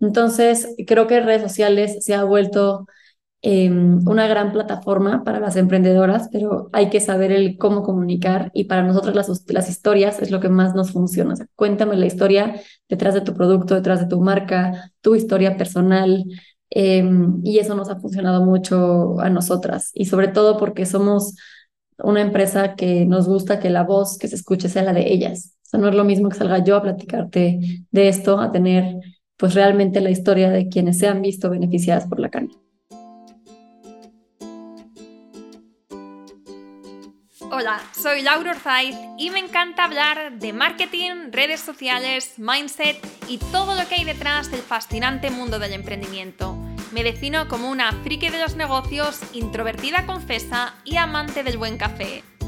Entonces, creo que redes sociales se ha vuelto em, una gran plataforma para las emprendedoras, pero hay que saber el cómo comunicar y para nosotros las, las historias es lo que más nos funciona. Cuéntame la historia detrás de tu producto, detrás de tu marca, tu historia personal. Em, y eso nos ha funcionado mucho a nosotras y sobre todo porque somos una empresa que nos gusta que la voz que se escuche sea la de ellas. O sea, no es lo mismo que salga yo a platicarte de esto, a tener pues realmente la historia de quienes se han visto beneficiadas por la carne. Hola, soy Laura Orzaiz y me encanta hablar de marketing, redes sociales, mindset y todo lo que hay detrás del fascinante mundo del emprendimiento. Me defino como una friki de los negocios, introvertida confesa y amante del buen café.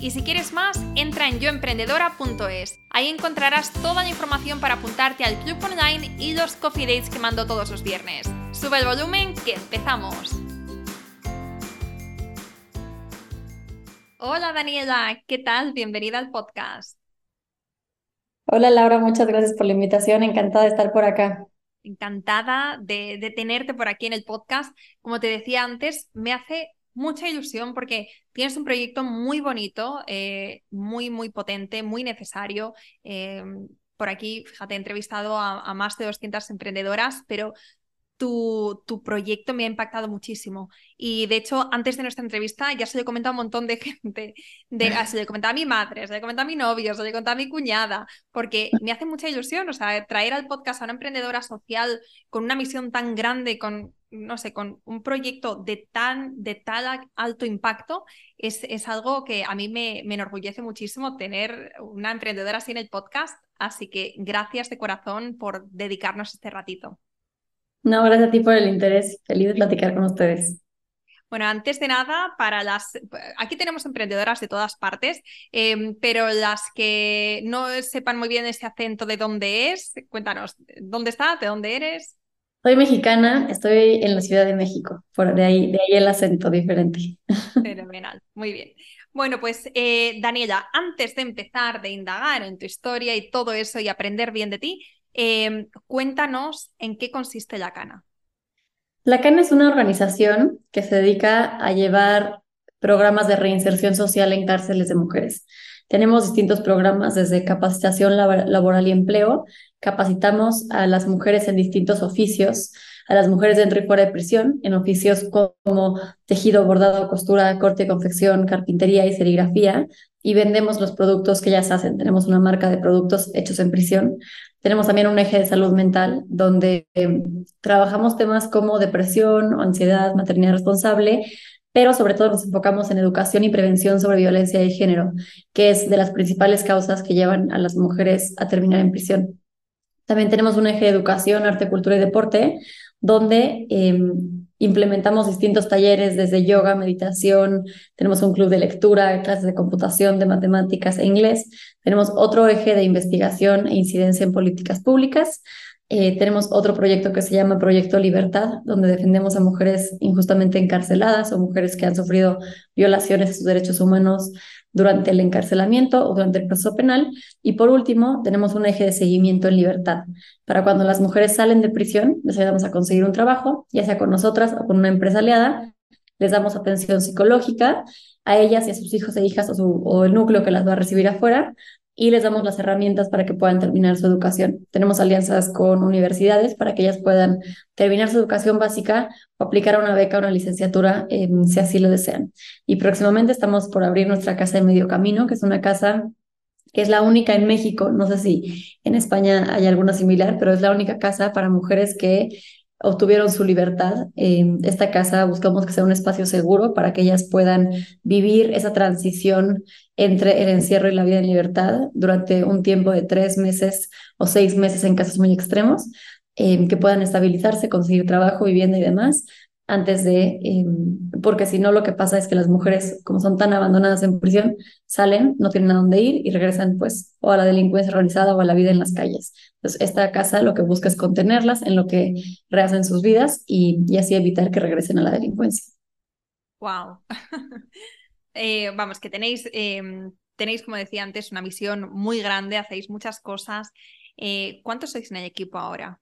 Y si quieres más, entra en yoemprendedora.es. Ahí encontrarás toda la información para apuntarte al club online y los coffee dates que mando todos los viernes. Sube el volumen que empezamos. Hola Daniela, ¿qué tal? Bienvenida al podcast. Hola Laura, muchas gracias por la invitación, encantada de estar por acá. Encantada de, tenerte por aquí en el podcast. Como te decía antes, me hace mucha ilusión porque tienes un proyecto muy bonito, eh, muy, muy potente, muy necesario. Eh, por aquí, fíjate, he entrevistado a, a, más de 200 emprendedoras, pero tu, tu, proyecto me ha impactado muchísimo. Y de hecho, antes de nuestra entrevista ya se le he comentado a un montón de gente. De, ah, se le he comentado a mi madre, se le he comentado a mi novio, se le he comentado a mi cuñada, porque me hace mucha ilusión. O sea, traer al podcast a una emprendedora social con una misión tan grande, con, no sé, con un proyecto de tan, de tal alto impacto, es, es algo que a mí me, me enorgullece muchísimo tener una emprendedora así en el podcast. Así que gracias de corazón por dedicarnos este ratito. No, gracias a ti por el interés. Feliz de platicar con ustedes. Bueno, antes de nada, para las. Aquí tenemos emprendedoras de todas partes, em, pero las que no sepan muy bien ese acento de dónde es, cuéntanos, ¿dónde estás? ¿De dónde eres? Soy mexicana, estoy en la Ciudad de México, por de ahí, de ahí el acento diferente. Fenomenal, muy bien. Bueno, pues eh, Daniela, antes de empezar de indagar en tu historia y todo eso y aprender bien de ti, Em, cuéntanos en qué consiste la Cana. La Cana es una organización que se dedica a llevar programas de reinserción social en cárceles de mujeres. Tenemos distintos programas desde capacitación laboral y empleo. Capacitamos a las mujeres en distintos oficios, a las mujeres dentro y fuera de prisión, en oficios como tejido, bordado, costura, corte, confección, carpintería y serigrafía. Y vendemos los productos que ellas hacen. Tenemos una marca de productos hechos en prisión tenemos también un eje de salud mental donde em, trabajamos temas como depresión, ansiedad, maternidad responsable, pero sobre todo nos enfocamos en educación y prevención sobre violencia de género, que es de las principales causas que llevan a las mujeres a terminar en prisión. También tenemos un eje de educación, arte, cultura y deporte, donde em, implementamos distintos talleres desde yoga, meditación, tenemos un club de lectura, clases de computación, de matemáticas e inglés, tenemos otro eje de investigación e incidencia en políticas públicas, eh, tenemos otro proyecto que se llama Proyecto Libertad, donde defendemos a mujeres injustamente encarceladas o mujeres que han sufrido violaciones de sus derechos humanos durante el encarcelamiento o durante el proceso penal. Y por último, tenemos un eje de seguimiento en libertad. Para cuando las mujeres salen de prisión, les ayudamos a conseguir un trabajo, ya sea con nosotras o con una empresa aliada, les damos atención psicológica a ellas y a sus hijos e hijas o, o el núcleo que las va a recibir afuera, y les damos las herramientas para que puedan terminar su educación. Tenemos alianzas con universidades para que ellas puedan terminar su educación básica o aplicar a una beca o una licenciatura si así lo desean. Y próximamente estamos por abrir nuestra casa de medio camino, que es una casa que es la única en México, no sé si en España hay alguna similar, pero es la única casa para mujeres que obtuvieron su libertad. esta casa buscamos que sea un espacio seguro para que ellas puedan vivir esa transición entre el encierro y la vida en libertad durante un tiempo de tres meses o seis meses en casos muy extremos, que puedan estabilizarse, conseguir trabajo, vivienda y demás, antes de, em, porque si no lo que pasa es que las mujeres, como son tan abandonadas en prisión, salen, no tienen a dónde ir y regresan pues o a la delincuencia organizada o a la vida en las calles. Entonces, esta casa lo que busca es contenerlas en lo que rehacen sus vidas y, y así evitar que regresen a la delincuencia. Wow. Eh, vamos, que tenéis, em, tenéis, como decía antes, una misión muy grande, hacéis muchas cosas. Eh, ¿Cuántos sois en el equipo ahora?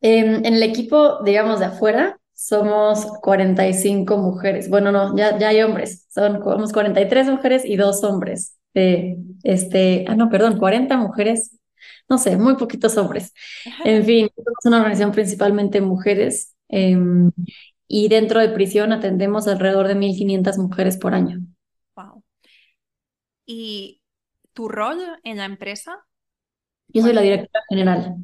en el equipo, digamos, de afuera, somos 45 mujeres. Bueno, no, ya, ya hay hombres. Son, somos 43 mujeres y dos hombres. este, ah, no, perdón, 40 mujeres. No sé, muy poquitos hombres. En fin, somos una organización principalmente mujeres. Em, y dentro de prisión atendemos alrededor de 1.500 mujeres por año. Wow. ¿Y tu rol en la empresa? Yo soy la directora general.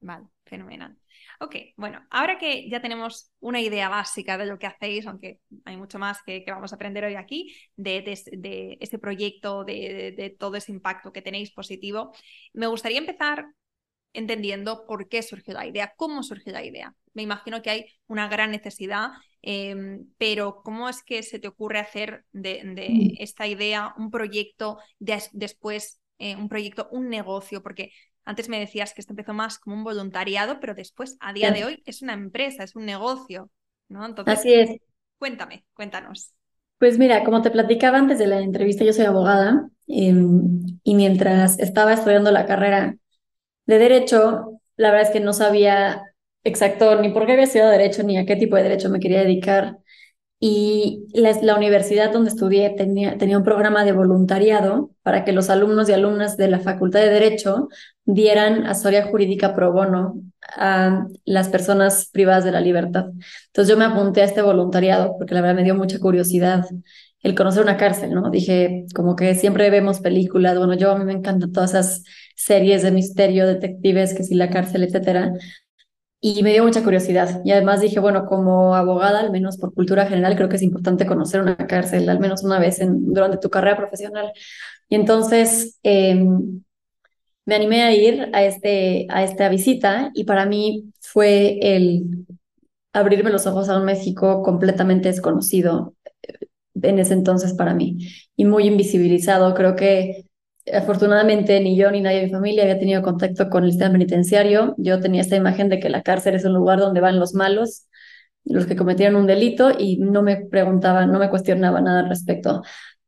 Vale, fenomenal. Ok, bueno, ahora que ya tenemos una idea básica de lo que hacéis, aunque hay mucho más que, vamos a aprender hoy aquí, de, de, este proyecto, de, de, todo ese impacto que tenéis positivo, me gustaría empezar entendiendo por qué surgió la idea, cómo surgió la idea. Me imagino que hay una gran necesidad, em, pero ¿cómo es que se te ocurre hacer de, mm. esta idea un proyecto, después eh, un proyecto, un negocio? Porque antes me decías que esto empezó más como un voluntariado, pero después, a día de hoy, es una empresa, es un negocio, ¿no? Entonces, Así es. Cuéntame, cuéntanos. Pues mira, como te platicaba antes de la entrevista, yo soy abogada em, y mientras estaba estudiando la carrera de Derecho, la verdad es que no sabía exacto ni por qué había estudiado Derecho ni a qué tipo de Derecho me quería dedicar. Y la, universidad donde estudié tenía, tenía un programa de voluntariado para que los alumnos y alumnas de la Facultad de Derecho dieran asesoría jurídica pro bono a las personas privadas de la libertad. Entonces yo me apunté a este voluntariado porque la verdad me dio mucha curiosidad el conocer una cárcel, ¿no? Dije, como que siempre vemos películas, bueno, yo a mí me encantan todas esas series de misterio, detectives, que si la cárcel, etcétera. Y me dio mucha curiosidad. Y además dije, bueno, como abogada, al menos por cultura general, creo que es importante conocer una cárcel, al menos una vez en, durante tu carrera profesional. Y entonces em, me animé a ir a, este, a esta visita y para mí fue el abrirme los ojos a un México completamente desconocido eh, en ese entonces para mí y muy invisibilizado. Creo que afortunadamente ni yo ni nadie de mi familia había tenido contacto con el sistema penitenciario. Yo tenía esta imagen de que la cárcel es un lugar donde van los malos, los que cometieron un delito y no me preguntaba, no me cuestionaba nada al respecto.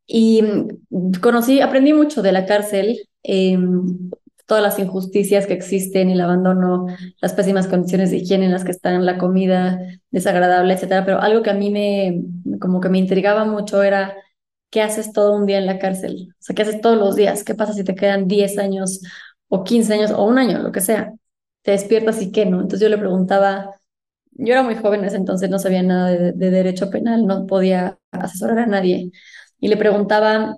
Y conocí, aprendí mucho de la cárcel, em, todas las injusticias que existen, el abandono, las pésimas condiciones de higiene en las que están, la comida desagradable, etcétera. Pero algo que a mí me, como que me intrigaba mucho era ¿qué haces todo un día en la cárcel? O sea, ¿qué haces todos los días? ¿Qué pasa si te quedan 10 años o 15 años o un año, lo que sea? Te despiertas y qué, ¿no? Entonces yo le preguntaba, yo era muy joven en ese entonces, no sabía nada de, derecho penal, no podía asesorar a nadie. Y le preguntaba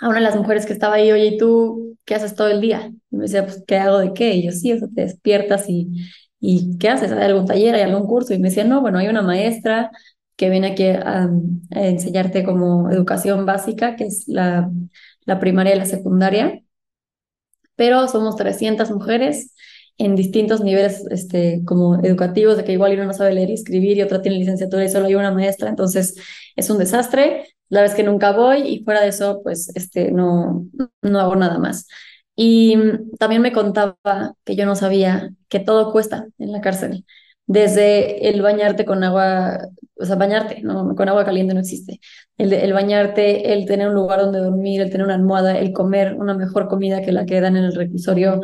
a una de las mujeres que estaba ahí, oye, ¿y tú qué haces todo el día? Y me decía, pues, ¿qué hago de qué? Y yo, sí, o te despiertas y, ¿y qué haces? ¿Hay algún taller, hay algún curso? Y me decía, no, bueno, hay una maestra que viene aquí a, enseñarte como educación básica, que es la, la primaria y la secundaria. Pero somos 300 mujeres en distintos niveles este, como educativos, de que igual uno no sabe leer y escribir y otra tiene licenciatura y solo hay una maestra, entonces es un desastre. La vez que nunca voy y fuera de eso, pues este, no, no hago nada más. Y también me contaba que yo no sabía que todo cuesta en la cárcel desde el bañarte con agua, o sea, bañarte, no, con agua caliente no existe. El, el bañarte, el tener un lugar donde dormir, el tener una almohada, el comer una mejor comida que la que dan en el reclusorio,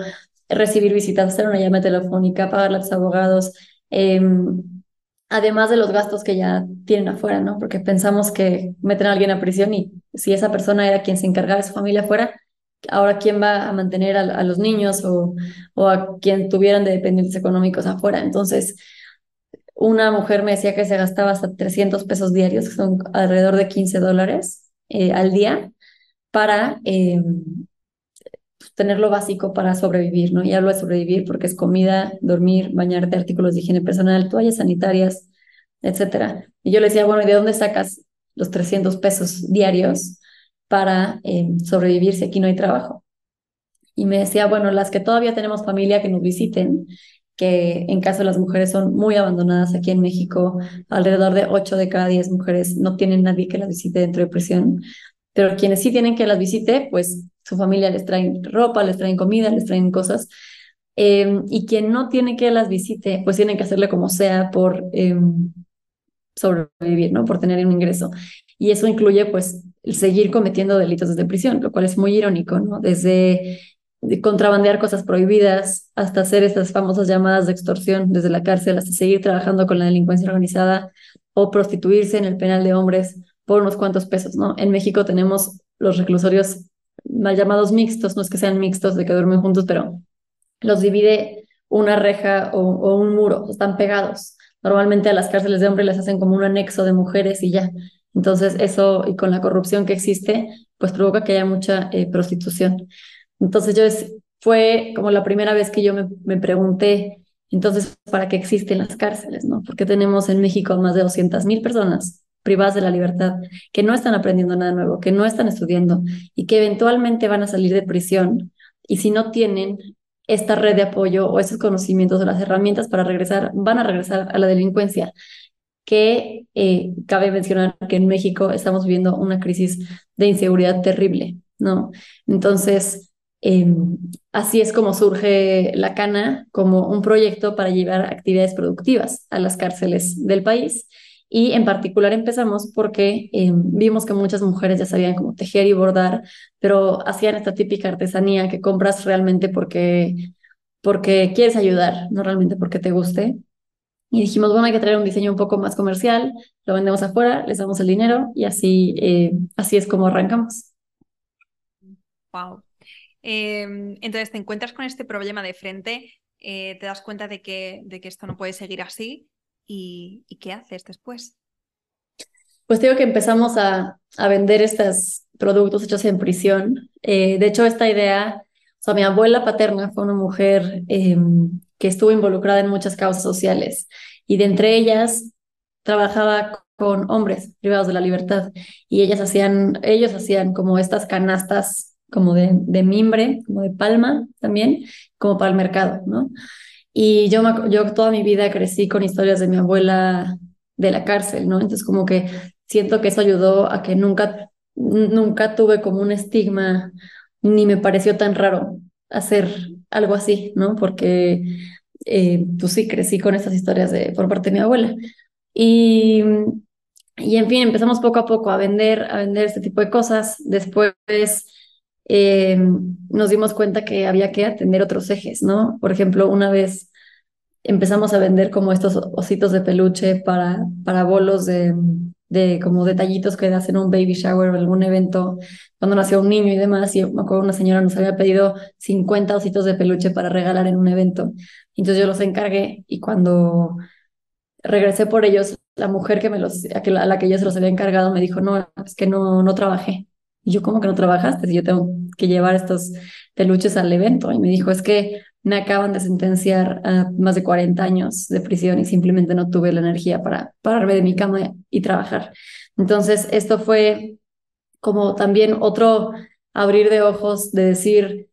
recibir visitas, hacer una llamada telefónica, pagarle a los abogados, em, además de los gastos que ya tienen afuera, ¿no? Porque pensamos que meten a alguien a prisión y si esa persona era quien se encargaba de su familia afuera, ahora quién va a mantener a, los niños o, o, a quien tuvieran de dependientes económicos afuera. Entonces, una mujer me decía que se gastaba hasta 300 pesos diarios, que son alrededor de 15 dólares eh, al día, para eh, tener lo básico para sobrevivir, ¿no? Y hablo de sobrevivir porque es comida, dormir, bañarte, artículos de higiene personal, toallas sanitarias, etcétera. Y yo le decía, bueno, ¿y de dónde sacas los 300 pesos diarios para eh, sobrevivir si aquí no hay trabajo? Y me decía, bueno, las que todavía tenemos familia que nos visiten, que en caso de las mujeres son muy abandonadas aquí en México. Alrededor de 8 de cada 10 mujeres no tienen nadie que las visite dentro de prisión. Pero quienes sí tienen que las visite, pues su familia les traen ropa, les traen comida, les traen cosas. Em, y quien no tiene que las visite, pues tienen que hacerle como sea por em, sobrevivir, ¿no? Por tener un ingreso. Y eso incluye, pues, seguir cometiendo delitos desde prisión, lo cual es muy irónico, ¿no? Desde contrabandear cosas prohibidas hasta hacer estas famosas llamadas de extorsión desde la cárcel, hasta seguir trabajando con la delincuencia organizada o prostituirse en el penal de hombres por unos cuantos pesos, ¿no? En México tenemos los reclusorios mal llamados mixtos, no es que sean mixtos de que duermen juntos, pero los divide una reja o, un muro, están pegados. Normalmente a las cárceles de hombres les hacen como un anexo de mujeres y ya. Entonces eso, y con la corrupción que existe, pues provoca que haya mucha eh, prostitución. Entonces yo fue como la primera vez que yo me, me, pregunté, entonces, ¿para qué existen las cárceles? ¿no? Porque tenemos en México más de 200 mil personas privadas de la libertad, que no están aprendiendo nada nuevo, que no están estudiando y que eventualmente van a salir de prisión. Y si no tienen esta red de apoyo o esos conocimientos o las herramientas para regresar, van a regresar a la delincuencia que eh, cabe mencionar que en México estamos viviendo una crisis de inseguridad terrible, ¿no? Entonces, em, así es como surge la Cana como un proyecto para llevar actividades productivas a las cárceles del país. Y en particular empezamos porque em, vimos que muchas mujeres ya sabían cómo tejer y bordar, pero hacían esta típica artesanía que compras realmente porque, porque quieres ayudar, no realmente porque te guste. Y dijimos, bueno, hay que traer un diseño un poco más comercial, lo vendemos afuera, les damos el dinero y así, eh, así es como arrancamos. Wow. Em, entonces te encuentras con este problema de frente, eh, te das cuenta de que, de que esto no puede seguir así y, ¿y qué haces después? Pues digo que empezamos a, a vender estos productos hechos en prisión. Eh, de hecho, esta idea, o sea, mi abuela paterna fue una mujer em, que estuvo involucrada en muchas causas sociales y de entre ellas trabajaba con hombres privados de la libertad y ellas hacían, ellos hacían como estas canastas como de, de mimbre, como de palma también, como para el mercado, ¿no? Y yo, yo toda mi vida crecí con historias de mi abuela de la cárcel, ¿no? Entonces como que siento que eso ayudó a que nunca, nunca tuve como un estigma, ni me pareció tan raro hacer algo así, ¿no? Porque eh, pues sí, crecí con estas historias de, por parte de mi abuela. Y, y en fin, empezamos poco a poco a vender, a vender este tipo de cosas. Después eh, nos dimos cuenta que había que atender otros ejes, ¿no? Por ejemplo, una vez empezamos a vender como estos ositos de peluche para, para bolos de, de como detallitos que hacen un baby shower o algún evento cuando nació un niño y demás. Y me acuerdo una señora nos había pedido 50 ositos de peluche para regalar en un evento. Entonces yo los encargué y cuando regresé por ellos, la mujer que me los, a, la que yo se los había encargado me dijo, no, es que no, no trabajé. Y yo, ¿cómo que no trabajaste? Yo tengo que llevar estos peluches al evento. Y me dijo, es que me acaban de sentenciar a más de 40 años de prisión y simplemente no tuve la energía para pararme de mi cama y trabajar. Entonces, esto fue como también otro abrir de ojos de decir,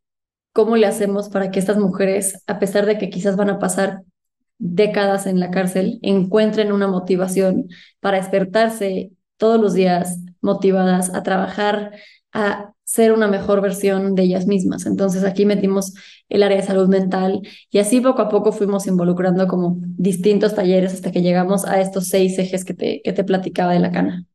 ¿cómo le hacemos para que estas mujeres, a pesar de que quizás van a pasar décadas en la cárcel, encuentren una motivación para despertarse todos los días motivadas a trabajar, a ser una mejor versión de ellas mismas. Entonces aquí metimos el área de salud mental y así poco a poco fuimos involucrando como distintos talleres hasta que llegamos a estos seis ejes que te, que te platicaba de la cana.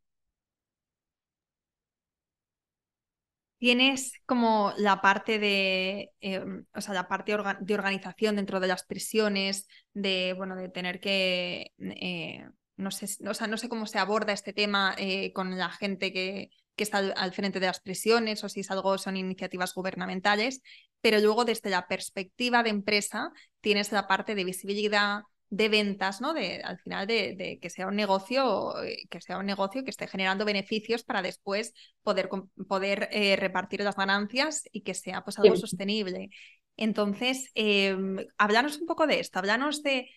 Tienes como la parte de, em, o sea, la parte de organización dentro de las prisiones, de, bueno, de tener que, eh, no sé, o sea, no sé cómo se aborda este tema eh, con la gente que, que está al, frente de las prisiones o si es algo, son iniciativas gubernamentales, pero luego desde la perspectiva de empresa tienes la parte de visibilidad, de ventas, ¿no? De, al final de, que sea un negocio, eh, que sea un negocio que esté generando beneficios para después poder, poder eh, repartir las ganancias y que sea pues algo sostenible. Entonces, eh, háblanos un poco de esto, háblanos de,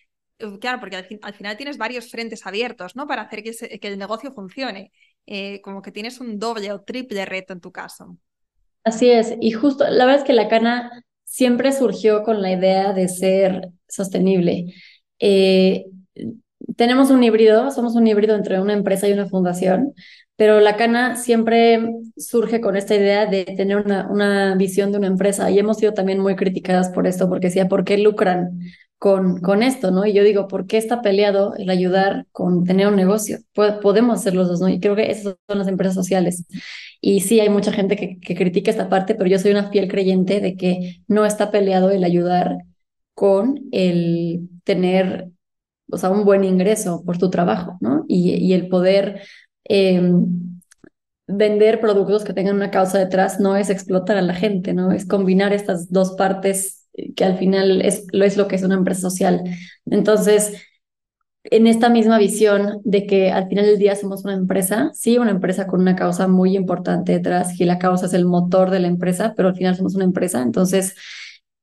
claro, porque al, final tienes varios frentes abiertos, ¿no? Para hacer que, que el negocio funcione. Eh, como que tienes un doble o triple reto en tu caso. Así es, y justo, la verdad es que la cana siempre surgió con la idea de ser sostenible. Eh, tenemos un híbrido, somos un híbrido entre una empresa y una fundación, pero la Cana siempre surge con esta idea de tener una, una visión de una empresa y hemos sido también muy criticadas por esto, porque decía, ¿por qué lucran con, con esto? ¿no? Y yo digo, ¿por qué está peleado el ayudar con tener un negocio? podemos hacer los dos, ¿no? Y creo que esas son las empresas sociales. Y sí, hay mucha gente que, que critica esta parte, pero yo soy una fiel creyente de que no está peleado el ayudar con el tener o sea, un buen ingreso por tu trabajo, ¿no? Y, el poder em, vender productos que tengan una causa detrás no es explotar a la gente, ¿no? Es combinar estas dos partes que al final es lo, es lo que es una empresa social. Entonces, en esta misma visión de que al final del día somos una empresa, sí, una empresa con una causa muy importante detrás, y la causa es el motor de la empresa, pero al final somos una empresa, entonces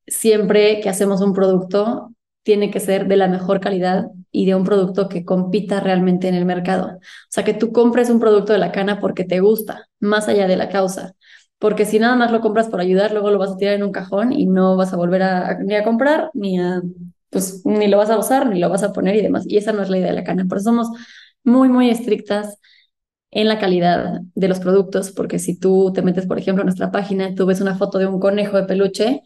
siempre que hacemos un producto tiene que ser de la mejor calidad y de un producto que compita realmente en el mercado. O sea, que tú compres un producto de la cana porque te gusta, más allá de la causa. Porque si nada más lo compras por ayudar, luego lo vas a tirar en un cajón y no vas a volver a, ni a comprar, ni a, pues, ni lo vas a usar, ni lo vas a poner y demás. Y esa no es la idea de la cana. Por eso somos muy, muy estrictas en la calidad de los productos, porque si tú te metes, por ejemplo, en nuestra página, tú ves una foto de un conejo de peluche,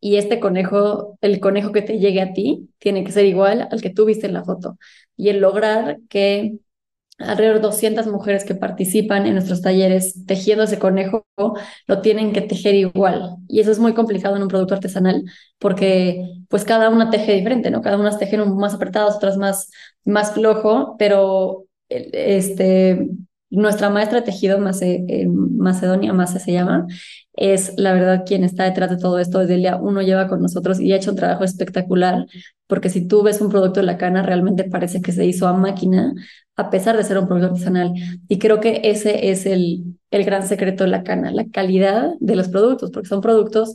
y este conejo, el conejo que te llegue a ti, tiene que ser igual al que tú viste en la foto. Y el lograr que alrededor de 200 mujeres que participan en nuestros talleres tejiendo ese conejo lo tienen que tejer igual. Y eso es muy complicado en un producto artesanal porque pues cada una teje diferente, ¿no? Cada una teje más apretadas, otras más, más flojo, pero este, nuestra maestra tejido, Macedonia Mace se llama, es la verdad quien está detrás de todo esto. Desde el día uno lleva con nosotros y ha hecho un trabajo espectacular, porque si tú ves un producto de la cana, realmente parece que se hizo a máquina, a pesar de ser un producto artesanal. Y creo que ese es el, el gran secreto de la cana, la calidad de los productos, porque son productos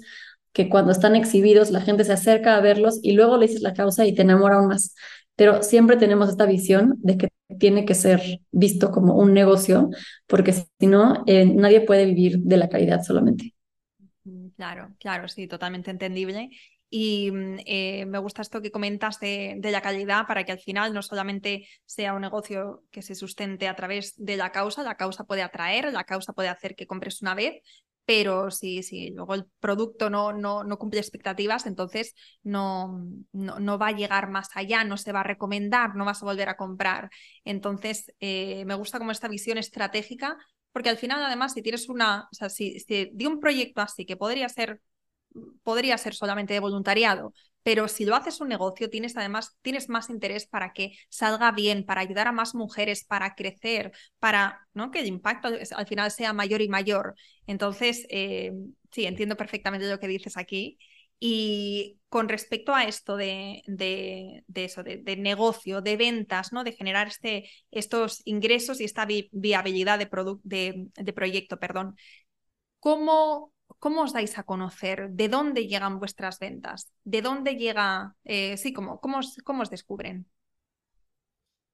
que cuando están exhibidos la gente se acerca a verlos y luego le dices la causa y te enamora aún más. Pero siempre tenemos esta visión de que tiene que ser visto como un negocio, porque si no, eh, nadie puede vivir de la calidad solamente. Claro, claro, sí, totalmente entendible. Y mm, eh, me gusta esto que comentas de, de, la calidad para que al final no solamente sea un negocio que se sustente a través de la causa, la causa puede atraer, la causa puede hacer que compres una vez, pero si, si luego el producto no, no, no cumple expectativas, entonces no, no, no, va a llegar más allá, no se va a recomendar, no vas a volver a comprar. Entonces, eh, me gusta como esta visión estratégica, porque al final, además, si tienes una, o sea, si, si de un proyecto así que podría ser podría ser solamente de voluntariado, pero si lo haces un negocio, tienes además tienes más interés para que salga bien, para ayudar a más mujeres, para crecer, para ¿no? que el impacto al final sea mayor y mayor. Entonces, eh, sí, entiendo perfectamente lo que dices aquí. Y con respecto a esto de, de, eso, de, negocio, de ventas, ¿no? de generar este, estos ingresos y esta viabilidad de, de proyecto, perdón, ¿cómo, ¿Cómo os dais a conocer? ¿De dónde llegan vuestras ventas? ¿De dónde llega? Eh, sí, ¿cómo, cómo, os, ¿cómo os descubren?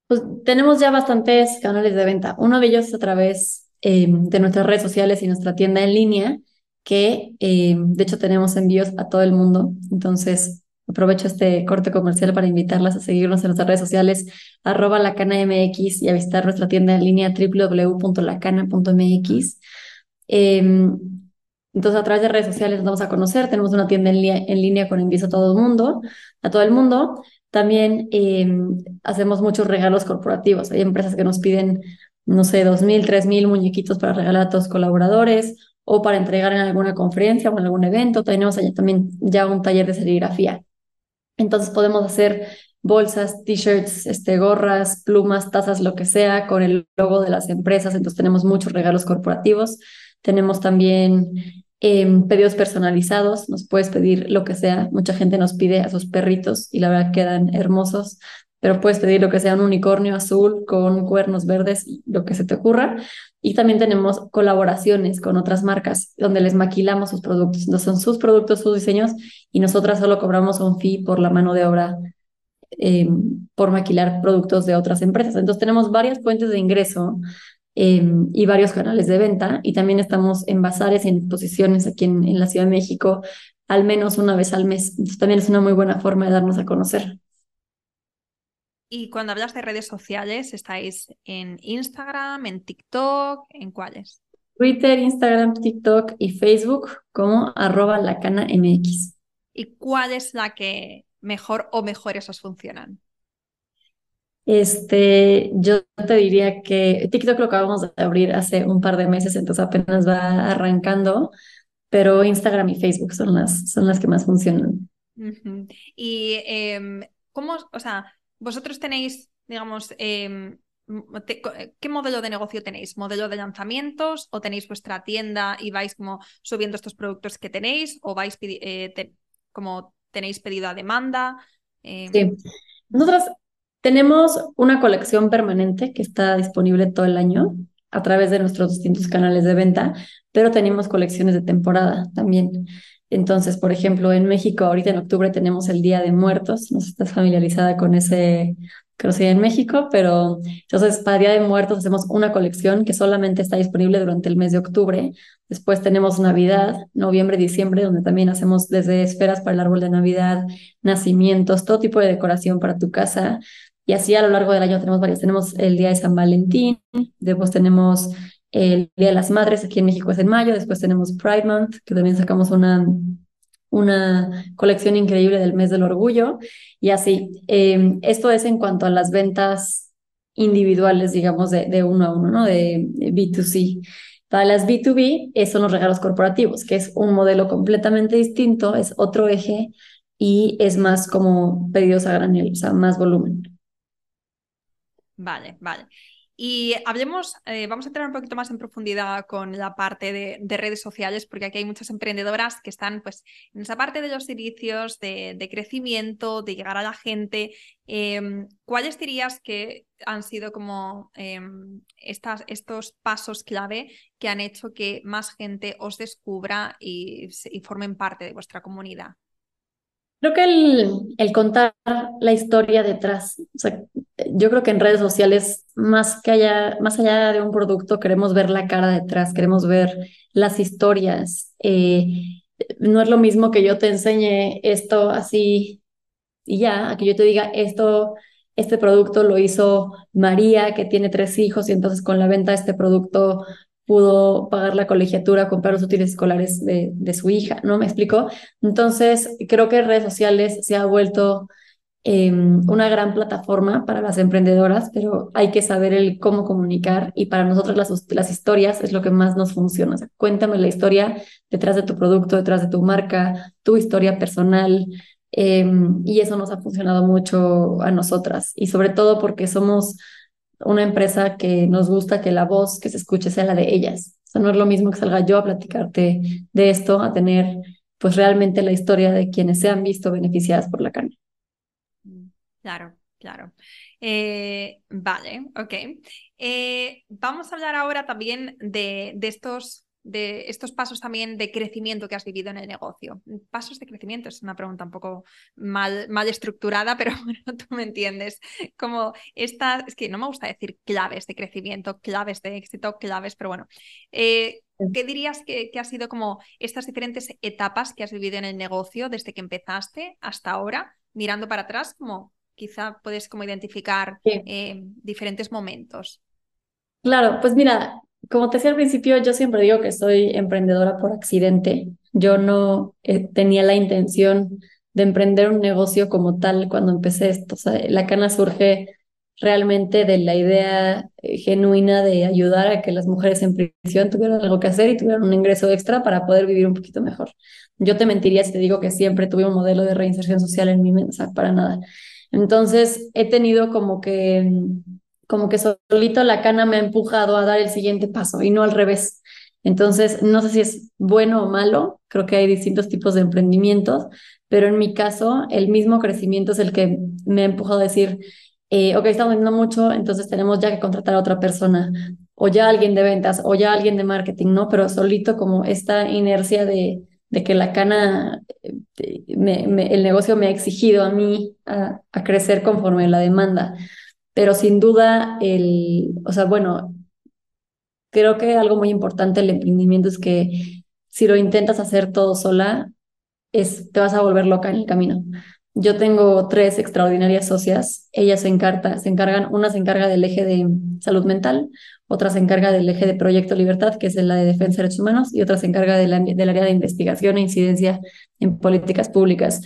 Pues tenemos ya bastantes canales de venta. Uno de ellos a través em, de nuestras redes sociales y nuestra tienda en línea, que em, de hecho tenemos envíos a todo el mundo. Entonces, aprovecho este corte comercial para invitarlas a seguirnos en nuestras redes sociales, arroba lacanamx y a visitar nuestra tienda en línea www.lacana.mx. entonces, a través de redes sociales nos vamos a conocer. Tenemos una tienda en, línea con envíos a todo el mundo, a todo el mundo. También em, hacemos muchos regalos corporativos. Hay empresas que nos piden, no sé, dos mil, tres mil muñequitos para regalar a todos colaboradores o para entregar en alguna conferencia o en algún evento. Tenemos allá también ya un taller de serigrafía. Entonces podemos hacer bolsas, t-shirts, este, gorras, plumas, tazas, lo que sea, con el logo de las empresas. Entonces tenemos muchos regalos corporativos. Tenemos también Em, pedidos personalizados, nos puedes pedir lo que sea. Mucha gente nos pide a sus perritos y la verdad quedan hermosos, pero puedes pedir lo que sea un unicornio azul con cuernos verdes, lo que se te ocurra. Y también tenemos colaboraciones con otras marcas donde les maquilamos sus productos. No son sus productos, sus diseños y nosotras solo cobramos un fee por la mano de obra em, por maquilar productos de otras empresas. Entonces tenemos varias fuentes de ingreso Em, y varios canales de venta. Y también estamos en bazares y en exposiciones aquí en, en, la Ciudad de México al menos una vez al mes. también es una muy buena forma de darnos a conocer. Y cuando hablas de redes sociales, ¿estáis en Instagram, en TikTok, en cuáles? Twitter, Instagram, TikTok y Facebook como arroba MX. ¿Y cuál es la que mejor o mejores os funcionan? Este, yo te diría que TikTok lo acabamos de abrir hace un par de meses, entonces apenas va arrancando, pero Instagram y Facebook son las, son las que más funcionan. Y em, cómo, o sea, vosotros tenéis, digamos, em, ¿qué modelo de negocio tenéis? ¿Modelo de lanzamientos o tenéis vuestra tienda y vais como subiendo estos productos que tenéis o vais eh, como tenéis pedido a demanda? Em, sí, nosotros tenemos una colección permanente que está disponible todo el año a través de nuestros distintos canales de venta, pero tenemos colecciones de temporada también. Entonces, por ejemplo, en México ahorita en octubre tenemos el Día de Muertos. No sé si estás familiarizada con ese creo que en México, pero entonces para Día de Muertos hacemos una colección que solamente está disponible durante el mes de octubre. Después tenemos Navidad, noviembre, diciembre, donde también hacemos desde esferas para el árbol de Navidad, nacimientos, todo tipo de decoración para tu casa. Y así a lo largo del año tenemos varias. Tenemos el Día de San Valentín, después tenemos el Día de las Madres, aquí en México es en mayo, después tenemos Pride Month, que también sacamos una, una colección increíble del mes del orgullo. Y así, em, esto es en cuanto a las ventas individuales, digamos, de, uno a uno, ¿no? De, B2C. Para las B2B son los regalos corporativos, que es un modelo completamente distinto, es otro eje y es más como pedidos a granel, o sea, más volumen. Vale, vale. Y hablemos, eh, vamos a entrar un poquito más en profundidad con la parte de, redes sociales, porque aquí hay muchas emprendedoras que están pues, en esa parte de los servicios, de, crecimiento, de llegar a la gente. Em, ¿Cuáles dirías que han sido como em, estas, estos pasos clave que han hecho que más gente os descubra y, y formen parte de vuestra comunidad? Creo que el, el, contar la historia detrás, o sea, yo creo que en redes sociales, más que allá, más allá de un producto, queremos ver la cara detrás, queremos ver las historias. Eh, no es lo mismo que yo te enseñe esto así y ya, a que yo te diga esto, este producto lo hizo María, que tiene tres hijos, y entonces con la venta de este producto pudo pagar la colegiatura, comprar los útiles escolares de, de su hija, ¿no? ¿Me explico? Entonces, creo que redes sociales se ha vuelto em, una gran plataforma para las emprendedoras, pero hay que saber el cómo comunicar y para nosotros las, las historias es lo que más nos funciona. Cuéntame la historia detrás de tu producto, detrás de tu marca, tu historia personal. Em, y eso nos ha funcionado mucho a nosotras y sobre todo porque somos una empresa que nos gusta que la voz que se escuche sea la de ellas. O sea, no es lo mismo que salga yo a platicarte de esto, a tener pues realmente la historia de quienes se han visto beneficiadas por la carne. Claro, claro. Eh, vale, ok. Eh, vamos a hablar ahora también de, de estos de estos pasos también de crecimiento que has vivido en el negocio. Pasos de crecimiento es una pregunta un poco mal, mal estructurada, pero bueno, tú me entiendes. Como estas, es que no me gusta decir claves de crecimiento, claves de éxito, claves, pero bueno. Eh, ¿Qué dirías que, que ha sido como estas diferentes etapas que has vivido en el negocio desde que empezaste hasta ahora, mirando para atrás, como quizá puedes como identificar eh, diferentes momentos? Claro, pues mira, como te decía al principio, yo siempre digo que soy emprendedora por accidente. Yo no eh, tenía la intención de emprender un negocio como tal cuando empecé esto. O sea, la cana surge realmente de la idea eh, genuina de ayudar a que las mujeres en prisión tuvieran algo que hacer y tuvieran un ingreso extra para poder vivir un poquito mejor. Yo te mentiría si te digo que siempre tuve un modelo de reinserción social en mi mente, para nada. Entonces, he tenido como que como que solito la cana me ha empujado a dar el siguiente paso y no al revés. Entonces, no sé si es bueno o malo, creo que hay distintos tipos de emprendimientos, pero en mi caso, el mismo crecimiento es el que me ha empujado a decir, eh, ok, estamos vendiendo mucho, entonces tenemos ya que contratar a otra persona, o ya alguien de ventas, o ya alguien de marketing, ¿no? Pero solito como esta inercia de, de que la cana, eh, el negocio me ha exigido a mí a, a crecer conforme la demanda pero sin duda, el, o sea, bueno, creo que algo muy importante del emprendimiento es que si lo intentas hacer todo sola, es, te vas a volver loca en el camino. Yo tengo tres extraordinarias socias. Ellas se, encarta, se encargan, una se encarga del eje de salud mental, otra se encarga del eje de Proyecto Libertad, que es la de defensa de derechos humanos, y otra se encarga del área de investigación e incidencia en políticas públicas.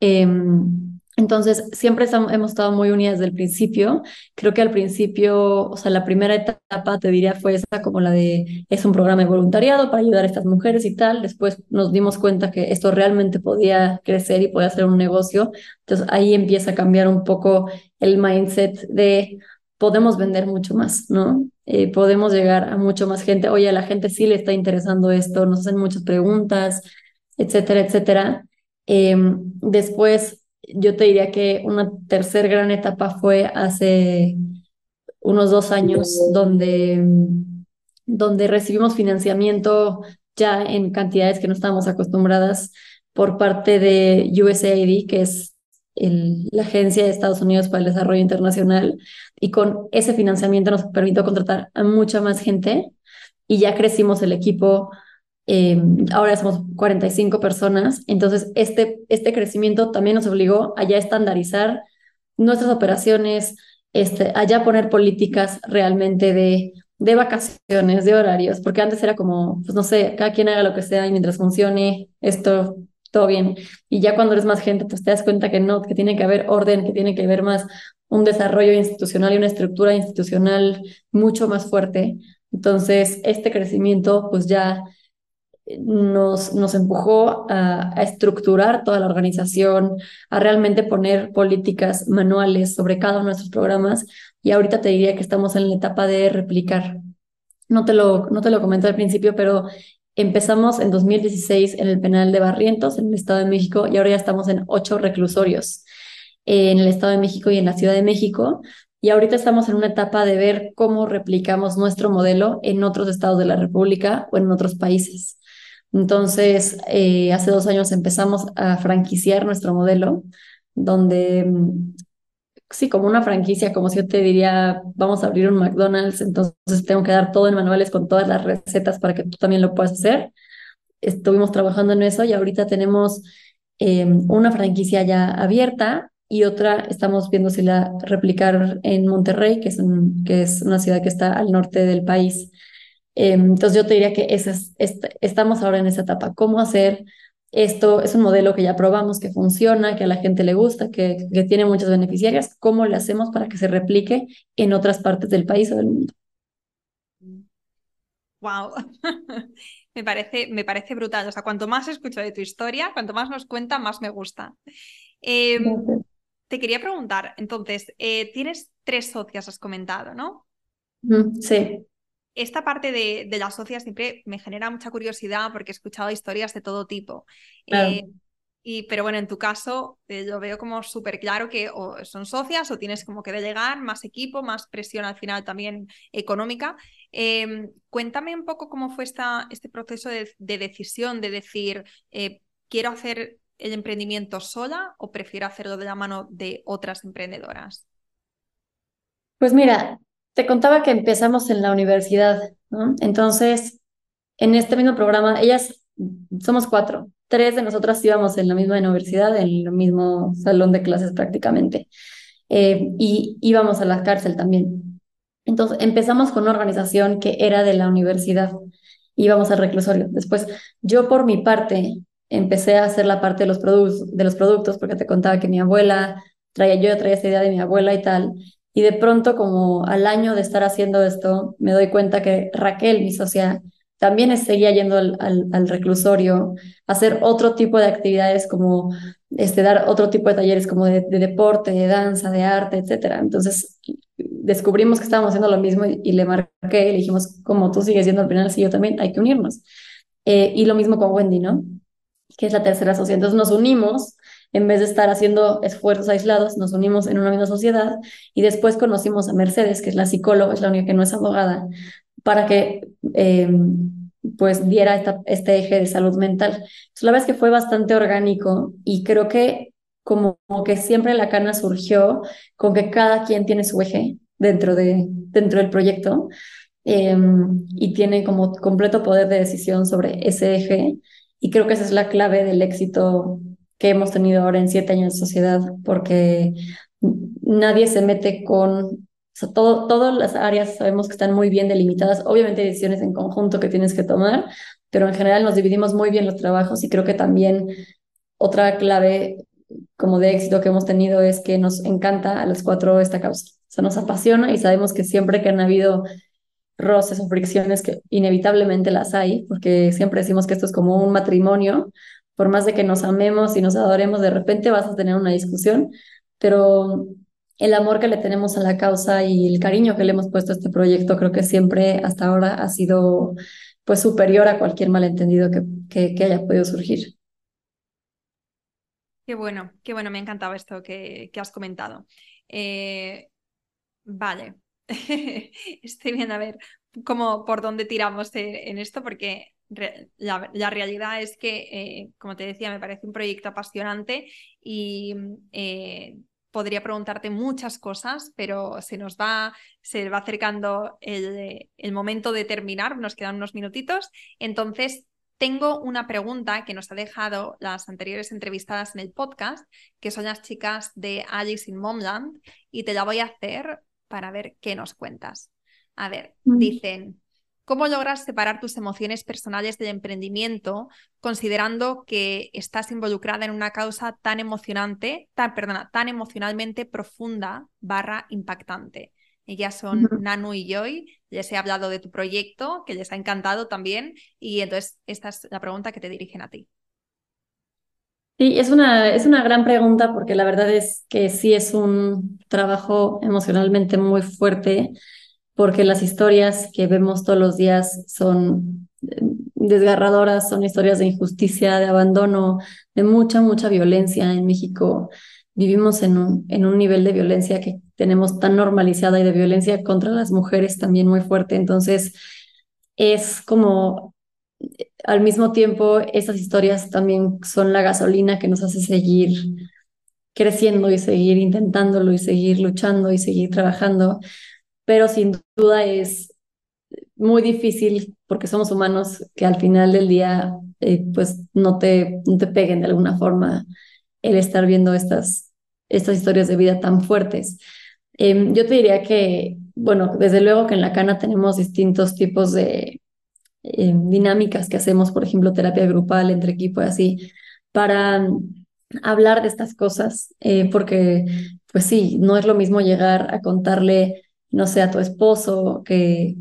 Em, entonces, siempre hemos estado muy unidas desde el principio. Creo que al principio, o sea, la primera etapa, te diría, fue esa como la de, es un programa de voluntariado para ayudar a estas mujeres y tal. Después nos dimos cuenta que esto realmente podía crecer y podía ser un negocio. Entonces, ahí empieza a cambiar un poco el mindset de podemos vender mucho más, ¿no? Eh, podemos llegar a mucho más gente. Oye, a la gente sí le está interesando esto, nos hacen muchas preguntas, etcétera, etcétera. Em, después yo te diría que una tercera gran etapa fue hace unos dos años, donde, donde recibimos financiamiento ya en cantidades que no estábamos acostumbradas por parte de USAID, que es la Agencia de Estados Unidos para el Desarrollo Internacional, y con ese financiamiento nos permitió contratar a mucha más gente y ya crecimos el equipo eh, ahora somos 45 personas, entonces este, este crecimiento también nos obligó a ya estandarizar nuestras operaciones, este, a ya poner políticas realmente de, de vacaciones, de horarios, porque antes era como, pues no sé, cada quien haga lo que sea y mientras funcione esto, todo bien. Y ya cuando eres más gente, pues te das cuenta que no, que tiene que haber orden, que tiene que haber más un desarrollo institucional y una estructura institucional mucho más fuerte. Entonces, este crecimiento, pues ya nos, nos empujó a, estructurar toda la organización, a realmente poner políticas manuales sobre cada uno de nuestros programas y ahorita te diría que estamos en la etapa de replicar. No te lo, no te lo comenté al principio, pero empezamos en 2016 en el penal de Barrientos, en el Estado de México, y ahora ya estamos en ocho reclusorios en el Estado de México y en la Ciudad de México. Y ahorita estamos en una etapa de ver cómo replicamos nuestro modelo en otros estados de la República o en otros países. Entonces, eh, hace dos años empezamos a franquiciar nuestro modelo, donde, mm, sí, como una franquicia, como si yo te diría, vamos a abrir un McDonald's, entonces tengo que dar todo en manuales con todas las recetas para que tú también lo puedas hacer. Estuvimos trabajando en eso y ahorita tenemos eh, una franquicia ya abierta y otra estamos viendo si la replicar en Monterrey, que es, que es una ciudad que está al norte del país. Em, entonces yo te diría que ese es, estamos ahora en esa etapa. ¿Cómo hacer esto? Es un modelo que ya probamos, que funciona, que a la gente le gusta, que, que tiene muchas beneficiarias. ¿Cómo le hacemos para que se replique en otras partes del país o del mundo? Wow, me parece, me parece brutal. O sea, cuanto más escucho de tu historia, cuanto más nos cuenta, más me gusta. Em, te quería preguntar, entonces, eh, tienes tres socias, has comentado, ¿no? Sí esta parte de, de las socias siempre me genera mucha curiosidad porque he escuchado historias de todo tipo. Eh, y, pero bueno, en tu caso eh, lo veo como súper claro que o son socias o tienes como que delegar más equipo, más presión al final también económica. Em, cuéntame un poco cómo fue esta, este proceso de, de decisión de decir, eh, quiero hacer el emprendimiento sola o prefiero hacerlo de la mano de otras emprendedoras. Pues mira, te contaba que empezamos en la universidad, ¿no? Entonces, en este mismo programa, ellas somos cuatro, tres de nosotras íbamos en la misma universidad, en el mismo salón de clases prácticamente, eh, y íbamos a la cárcel también. Entonces, empezamos con una organización que era de la universidad, íbamos al reclusorio. Después, yo por mi parte, empecé a hacer la parte de los, productos, de los productos, porque te contaba que mi abuela traía, yo traía esa idea de mi abuela y tal, y de pronto, como al año de estar haciendo esto, me doy cuenta que Raquel, mi socia, también seguía yendo al, al, reclusorio, a hacer otro tipo de actividades como este, dar otro tipo de talleres como de, deporte, de danza, de arte, etc. Entonces descubrimos que estábamos haciendo lo mismo y, le marqué y le dijimos, como tú sigues yendo al final, sí, yo también, hay que unirnos. Eh, y lo mismo con Wendy, ¿no? Que es la tercera socia. Entonces nos unimos en vez de estar haciendo esfuerzos aislados, nos unimos en una misma sociedad y después conocimos a Mercedes, que es la psicóloga, es la única que no es abogada, para que em, pues diera esta, este eje de salud mental. Entonces, la verdad es que fue bastante orgánico y creo que como, que siempre la cana surgió con que cada quien tiene su eje dentro, de, dentro del proyecto em, y tiene como completo poder de decisión sobre ese eje Y creo que esa es la clave del éxito que hemos tenido ahora en siete años de sociedad, porque nadie se mete con, o sea, todo, todas las áreas sabemos que están muy bien delimitadas, obviamente hay decisiones en conjunto que tienes que tomar, pero en general nos dividimos muy bien los trabajos y creo que también otra clave como de éxito que hemos tenido es que nos encanta a los cuatro esta causa. O sea, nos apasiona y sabemos que siempre que han habido roces o fricciones, que inevitablemente las hay, porque siempre decimos que esto es como un matrimonio, por más de que nos amemos y nos adoremos, de repente vas a tener una discusión, pero el amor que le tenemos a la causa y el cariño que le hemos puesto a este proyecto creo que siempre hasta ahora ha sido pues superior a cualquier malentendido que, que, haya podido surgir. Qué bueno, qué bueno, me encantaba esto que, que has comentado. Eh, vale, estoy bien a ver cómo por dónde tiramos en esto, porque la, realidad es que, eh, como te decía, me parece un proyecto apasionante y eh, podría preguntarte muchas cosas, pero se nos va, se va acercando el, el, momento de terminar, nos quedan unos minutitos. Entonces, tengo una pregunta que nos ha dejado las anteriores entrevistadas en el podcast, que son las chicas de Alice in Momland, y te la voy a hacer para ver qué nos cuentas. A ver, mm. dicen, ¿cómo logras separar tus emociones personales del emprendimiento considerando que estás involucrada en una causa tan emocionante, tan, perdona, tan emocionalmente profunda barra impactante? Ellas son Nanu y Joy, les he hablado de tu proyecto, que les ha encantado también, y entonces esta es la pregunta que te dirigen a ti. Sí, es una, es una gran pregunta porque la verdad es que sí es un trabajo emocionalmente muy fuerte porque las historias que vemos todos los días son eh, desgarradoras, son historias de injusticia, de abandono, de mucha, mucha violencia en México. Vivimos en un, en un nivel de violencia que tenemos tan normalizada y de violencia contra las mujeres también muy fuerte. Entonces, es como al mismo tiempo, esas historias también son la gasolina que nos hace seguir creciendo y seguir intentándolo y seguir luchando y seguir trabajando, pero sin duda es muy difícil porque somos humanos que al final del día eh, pues no te, no te peguen de alguna forma el estar viendo estas, estas historias de vida tan fuertes. Em, yo te diría que, bueno, desde luego que en la cana tenemos distintos tipos de, eh, dinámicas que hacemos, por ejemplo, terapia grupal entre equipo y así, para hablar de estas cosas, eh, porque pues sí, no es lo mismo llegar a contarle, no sé, a tu esposo que,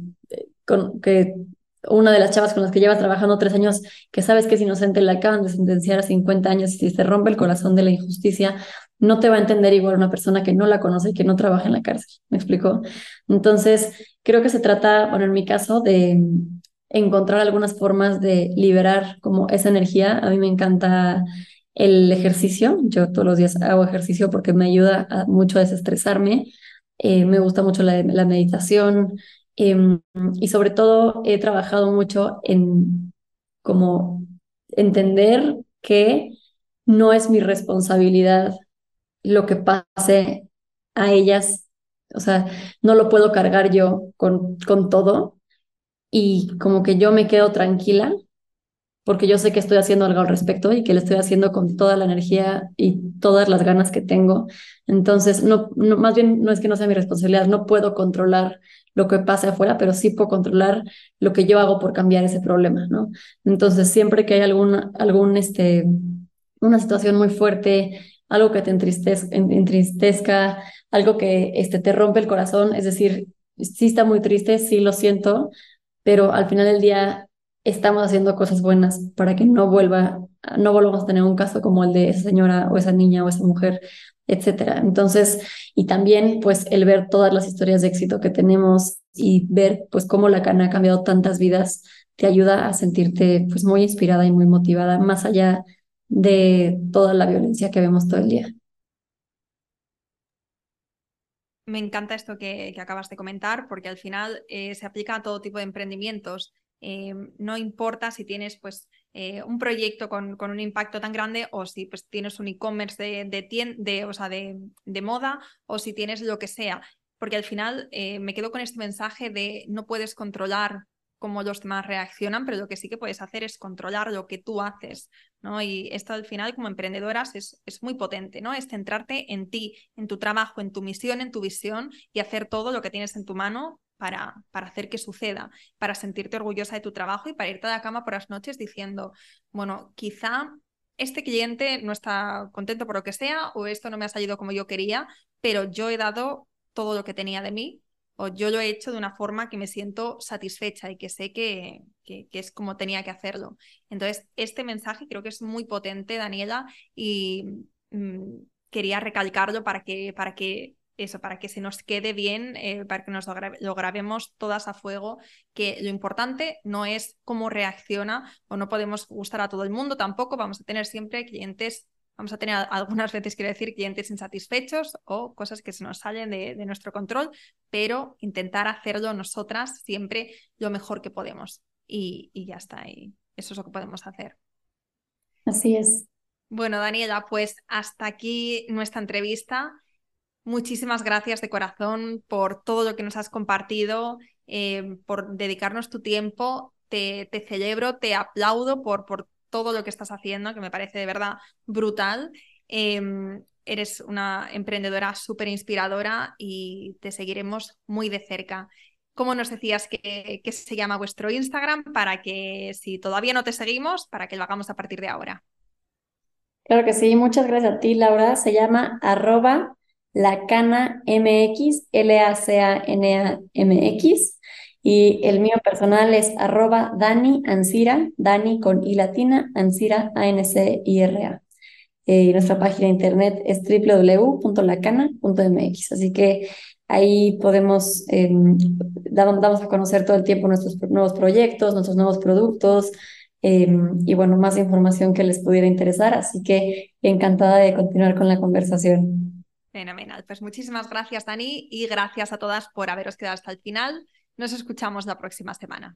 con, que una de las chavas con las que llevas trabajando tres años, que sabes que es inocente, la acaban de sentenciar a 50 años y si se rompe el corazón de la injusticia, no te va a entender igual una persona que no la conoce y que no trabaja en la cárcel. ¿Me explico? Entonces, creo que se trata, bueno, en mi caso, de encontrar algunas formas de liberar como esa energía. A mí me encanta el ejercicio. Yo todos los días hago ejercicio porque me ayuda mucho a desestresarme. Eh, me gusta mucho la, meditación em, y sobre todo he trabajado mucho en como entender que no es mi responsabilidad lo que pase a ellas. O sea, no lo puedo cargar yo con, con todo y como que yo me quedo tranquila porque yo sé que estoy haciendo algo al respecto y que lo estoy haciendo con toda la energía y todas las ganas que tengo. Entonces, no, no, más bien no es que no sea mi responsabilidad, no puedo controlar lo que pase afuera, pero sí puedo controlar lo que yo hago por cambiar ese problema, ¿no? Entonces, siempre que hay algún, algún este, una situación muy fuerte, algo que te entristezca, entristezca algo que este, te rompe el corazón, es decir, sí está muy triste, sí lo siento, pero al final del día estamos haciendo cosas buenas para que no vuelva, no volvamos a tener un caso como el de esa señora o esa niña o esa mujer, etcétera. Entonces, y también pues el ver todas las historias de éxito que tenemos y ver pues cómo la cana ha cambiado tantas vidas te ayuda a sentirte pues muy inspirada y muy motivada más allá de toda la violencia que vemos todo el día. Me encanta esto que, acabas de comentar porque al final eh, se aplica a todo tipo de emprendimientos. Eh, no importa si tienes pues, eh, un proyecto con, con, un impacto tan grande o si pues, tienes un e-commerce de, de, de, o sea, de, de, moda o si tienes lo que sea. Porque al final me quedo con este mensaje de no puedes controlar cómo los demás reaccionan, pero lo que sí que puedes hacer es controlar lo que tú haces, ¿no? Y esto al final como emprendedoras es, es muy potente, ¿no? Es centrarte en ti, en tu trabajo, en tu misión, en tu visión y hacer todo lo que tienes en tu mano para, para, hacer que suceda, para sentirte orgullosa de tu trabajo y para irte a la cama por las noches diciendo, bueno, quizá este cliente no está contento por lo que sea o esto no me ha salido como yo quería, pero yo he dado todo lo que tenía de mí o yo lo he hecho de una forma que me siento satisfecha y que sé que, que, es como tenía que hacerlo. Entonces, este mensaje creo que es muy potente, Daniela, y mm, quería recalcarlo para que, para que eso, para que se nos quede bien, eh, para que nos lo, grabemos todas a fuego, que lo importante no es cómo reacciona o no podemos gustar a todo el mundo tampoco, vamos a tener siempre clientes Vamos a tener algunas veces, quiero decir, clientes insatisfechos o cosas que se nos salen de, nuestro control, pero intentar hacerlo nosotras siempre lo mejor que podemos. Y, ya está, y eso es lo que podemos hacer. Así es. Bueno, Daniela, pues hasta aquí nuestra entrevista. Muchísimas gracias de corazón por todo lo que nos has compartido, eh, por dedicarnos tu tiempo. Te, te celebro, te aplaudo por, por todo lo que estás haciendo, que me parece de verdad brutal. Em, eres una emprendedora súper inspiradora y te seguiremos muy de cerca. ¿Cómo nos decías que, que, se llama vuestro Instagram para que si todavía no te seguimos, para que lo hagamos a partir de ahora? Claro que sí, muchas gracias a ti, Laura. Se llama arroba lacana MX, L-A-C-A-N-A-M-X. Y el mío personal es arroba Dani Ansira, Dani con I latina, Ansira, A-N-C-I-R-A. Eh, nuestra página de internet es www.lacana.mx. Así que ahí podemos, eh, damos, a conocer todo el tiempo nuestros nuevos proyectos, nuestros nuevos productos em, y bueno, más información que les pudiera interesar. Así que encantada de continuar con la conversación. Fenomenal. Pues muchísimas gracias, Dani, y gracias a todas por haberos quedado hasta el final. Nos escuchamos la próxima semana.